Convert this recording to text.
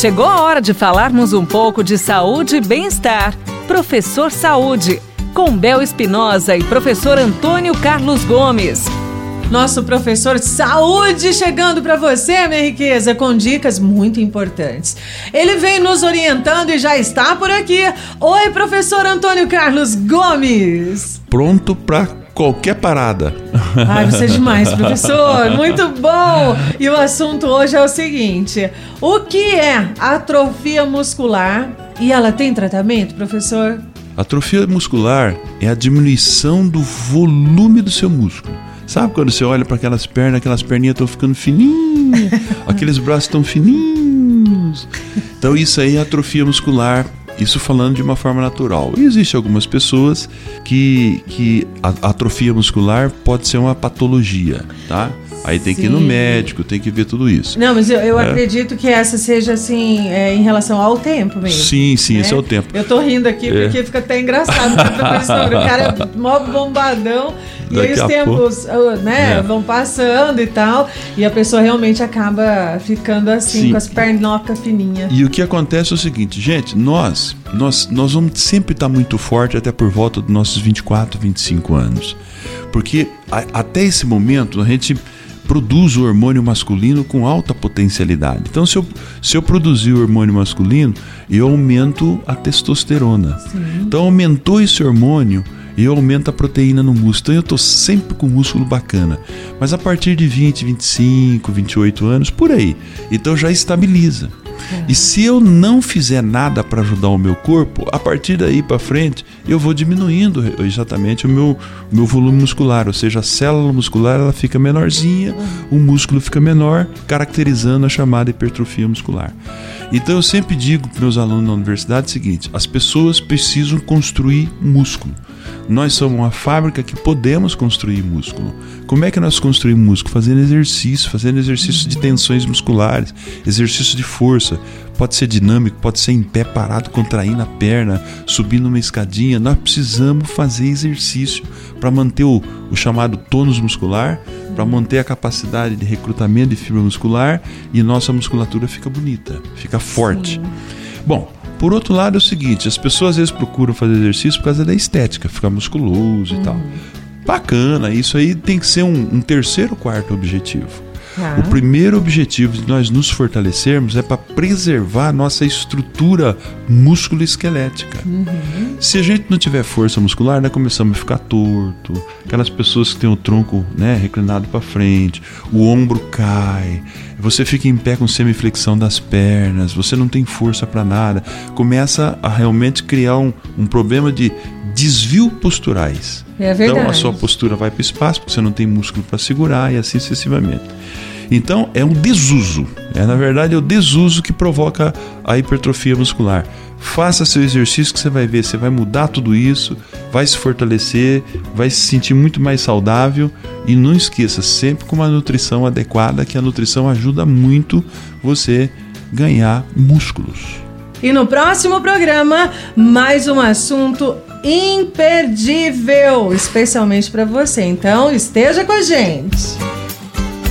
Chegou a hora de falarmos um pouco de saúde e bem-estar. Professor Saúde, com Bel Espinosa e professor Antônio Carlos Gomes. Nosso professor Saúde chegando para você, minha riqueza, com dicas muito importantes. Ele vem nos orientando e já está por aqui. Oi, professor Antônio Carlos Gomes. Pronto para qualquer parada. Ai, você é demais, professor. Muito bom. E o assunto hoje é o seguinte: o que é atrofia muscular? E ela tem tratamento, professor? Atrofia muscular é a diminuição do volume do seu músculo. Sabe quando você olha para aquelas pernas, aquelas perninhas estão ficando fininhas, aqueles braços estão fininhos. Então isso aí é atrofia muscular. Isso falando de uma forma natural. E existe algumas pessoas que, que a atrofia muscular pode ser uma patologia, tá? Aí tem Sim. que ir no médico, tem que ver tudo isso. Não, mas eu, eu é. acredito que essa seja assim, é, em relação ao tempo mesmo. Sim, sim, né? esse é o tempo. Eu tô rindo aqui é. porque fica até engraçado. o cara é mó bombadão. E aí os tempos pouco... né, é. vão passando e tal. E a pessoa realmente acaba ficando assim, sim. com as pernocas fininhas. E o que acontece é o seguinte, gente, nós, nós, nós vamos sempre estar muito forte até por volta dos nossos 24, 25 anos. Porque a, até esse momento a gente produz o hormônio masculino com alta potencialidade. Então, se eu, se eu produzir o hormônio masculino, eu aumento a testosterona. Sim. Então, aumentou esse hormônio, eu aumento a proteína no músculo. Então, eu estou sempre com músculo bacana. Mas a partir de 20, 25, 28 anos, por aí, então já estabiliza. E se eu não fizer nada para ajudar o meu corpo, a partir daí para frente, eu vou diminuindo exatamente o meu, meu volume muscular, ou seja, a célula muscular ela fica menorzinha, o músculo fica menor, caracterizando a chamada hipertrofia muscular. Então eu sempre digo para meus alunos na universidade o seguinte: as pessoas precisam construir músculo. Nós somos uma fábrica que podemos construir músculo. Como é que nós construímos músculo? Fazendo exercício, fazendo exercício de tensões musculares, exercício de força. Pode ser dinâmico, pode ser em pé parado, contraindo a perna, subindo uma escadinha. Nós precisamos fazer exercício para manter o, o chamado tônus muscular, para manter a capacidade de recrutamento de fibra muscular e nossa musculatura fica bonita, fica forte. Sim. Bom, por outro lado, é o seguinte: as pessoas às vezes procuram fazer exercício por causa da estética, ficar musculoso uhum. e tal. Uhum. Bacana, isso aí tem que ser um, um terceiro, quarto objetivo. Ah. O primeiro objetivo de nós nos fortalecermos é para preservar a nossa estrutura músculo-esquelética. Uhum. Se a gente não tiver força muscular, nós começamos a ficar torto. Aquelas pessoas que têm o tronco né, reclinado para frente, o ombro cai, você fica em pé com semiflexão das pernas, você não tem força para nada. Começa a realmente criar um, um problema de desvio posturais. É verdade. Então a sua postura vai para o espaço porque você não tem músculo para segurar e assim sucessivamente. Então é um desuso. É na verdade é o desuso que provoca a hipertrofia muscular. Faça seu exercício que você vai ver, você vai mudar tudo isso, vai se fortalecer, vai se sentir muito mais saudável e não esqueça sempre com uma nutrição adequada, que a nutrição ajuda muito você ganhar músculos. E no próximo programa, mais um assunto imperdível, especialmente para você. Então, esteja com a gente.